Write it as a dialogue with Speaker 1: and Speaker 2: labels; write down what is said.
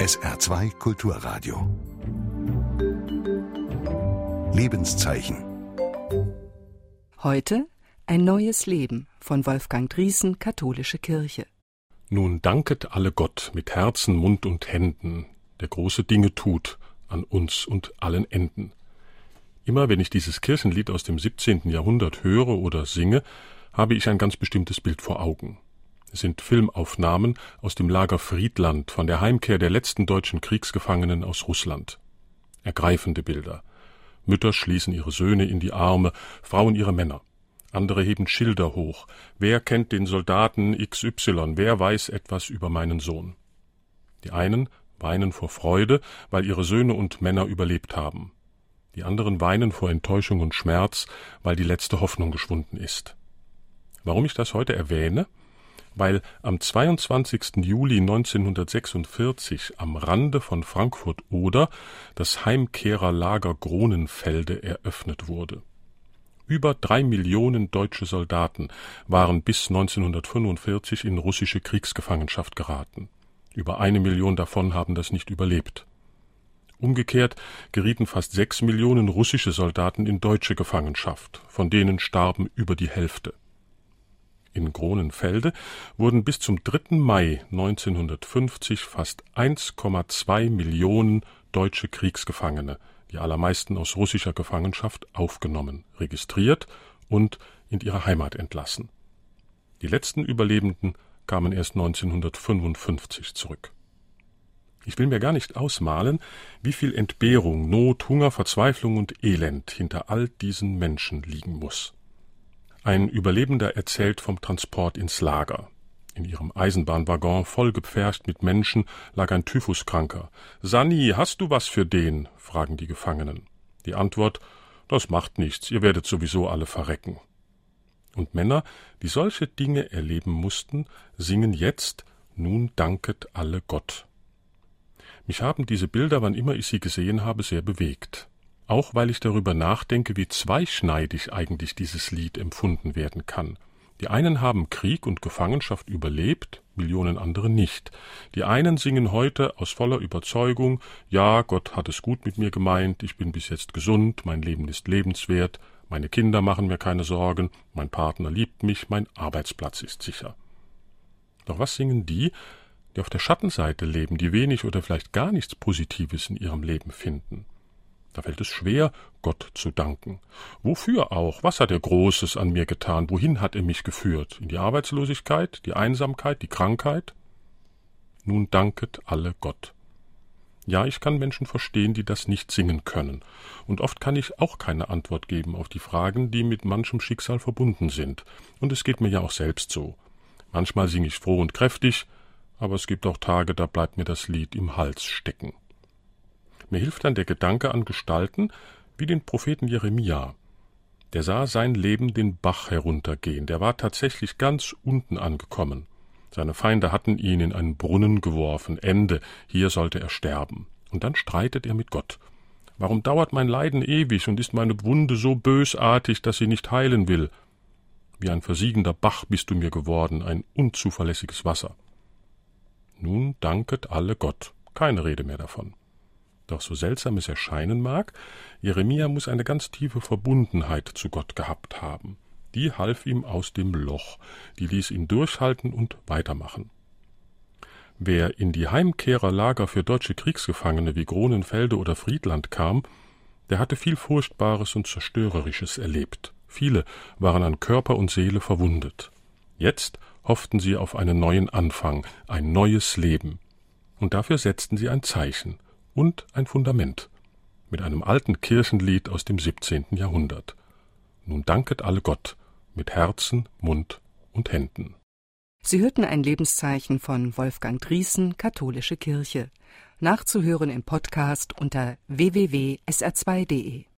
Speaker 1: SR2 Kulturradio. Lebenszeichen.
Speaker 2: Heute ein neues Leben von Wolfgang Driesen, Katholische Kirche.
Speaker 3: Nun danket alle Gott mit Herzen, Mund und Händen, der große Dinge tut an uns und allen Enden. Immer wenn ich dieses Kirchenlied aus dem 17. Jahrhundert höre oder singe, habe ich ein ganz bestimmtes Bild vor Augen. Es sind Filmaufnahmen aus dem Lager Friedland von der Heimkehr der letzten deutschen Kriegsgefangenen aus Russland. Ergreifende Bilder. Mütter schließen ihre Söhne in die Arme, Frauen ihre Männer. Andere heben Schilder hoch. Wer kennt den Soldaten XY? Wer weiß etwas über meinen Sohn? Die einen weinen vor Freude, weil ihre Söhne und Männer überlebt haben. Die anderen weinen vor Enttäuschung und Schmerz, weil die letzte Hoffnung geschwunden ist. Warum ich das heute erwähne? Weil am 22. Juli 1946 am Rande von Frankfurt-Oder das Heimkehrerlager Gronenfelde eröffnet wurde. Über drei Millionen deutsche Soldaten waren bis 1945 in russische Kriegsgefangenschaft geraten. Über eine Million davon haben das nicht überlebt. Umgekehrt gerieten fast sechs Millionen russische Soldaten in deutsche Gefangenschaft, von denen starben über die Hälfte. In Gronenfelde wurden bis zum 3. Mai 1950 fast 1,2 Millionen deutsche Kriegsgefangene, die allermeisten aus russischer Gefangenschaft, aufgenommen, registriert und in ihre Heimat entlassen. Die letzten Überlebenden kamen erst 1955 zurück. Ich will mir gar nicht ausmalen, wie viel Entbehrung, Not, Hunger, Verzweiflung und Elend hinter all diesen Menschen liegen muss. Ein Überlebender erzählt vom Transport ins Lager. In ihrem Eisenbahnwaggon, vollgepfercht mit Menschen, lag ein Typhuskranker. Sani, hast du was für den? fragen die Gefangenen. Die Antwort Das macht nichts, ihr werdet sowieso alle verrecken. Und Männer, die solche Dinge erleben mussten, singen jetzt Nun danket alle Gott. Mich haben diese Bilder, wann immer ich sie gesehen habe, sehr bewegt. Auch weil ich darüber nachdenke, wie zweischneidig eigentlich dieses Lied empfunden werden kann. Die einen haben Krieg und Gefangenschaft überlebt, Millionen andere nicht. Die einen singen heute aus voller Überzeugung, ja, Gott hat es gut mit mir gemeint, ich bin bis jetzt gesund, mein Leben ist lebenswert, meine Kinder machen mir keine Sorgen, mein Partner liebt mich, mein Arbeitsplatz ist sicher. Doch was singen die, die auf der Schattenseite leben, die wenig oder vielleicht gar nichts Positives in ihrem Leben finden? Da fällt es schwer, Gott zu danken. Wofür auch? Was hat er Großes an mir getan? Wohin hat er mich geführt? In die Arbeitslosigkeit, die Einsamkeit, die Krankheit? Nun danket alle Gott. Ja, ich kann Menschen verstehen, die das nicht singen können. Und oft kann ich auch keine Antwort geben auf die Fragen, die mit manchem Schicksal verbunden sind. Und es geht mir ja auch selbst so. Manchmal singe ich froh und kräftig, aber es gibt auch Tage, da bleibt mir das Lied im Hals stecken. Mir hilft dann der Gedanke an Gestalten wie den Propheten Jeremia. Der sah sein Leben den Bach heruntergehen, der war tatsächlich ganz unten angekommen. Seine Feinde hatten ihn in einen Brunnen geworfen. Ende, hier sollte er sterben. Und dann streitet er mit Gott. Warum dauert mein Leiden ewig und ist meine Wunde so bösartig, dass sie nicht heilen will? Wie ein versiegender Bach bist du mir geworden, ein unzuverlässiges Wasser. Nun danket alle Gott, keine Rede mehr davon. Doch so seltsam es erscheinen mag, Jeremia muss eine ganz tiefe Verbundenheit zu Gott gehabt haben die half ihm aus dem Loch, die ließ ihn durchhalten und weitermachen. Wer in die Heimkehrerlager für deutsche Kriegsgefangene wie Gronenfelde oder Friedland kam, der hatte viel Furchtbares und Zerstörerisches erlebt. Viele waren an Körper und Seele verwundet. Jetzt hofften sie auf einen neuen Anfang, ein neues Leben. Und dafür setzten sie ein Zeichen und ein Fundament mit einem alten Kirchenlied aus dem 17. Jahrhundert. Nun danket alle Gott, mit Herzen, Mund und Händen.
Speaker 2: Sie hörten ein Lebenszeichen von Wolfgang Driesen, Katholische Kirche. Nachzuhören im Podcast unter www.sr2.de.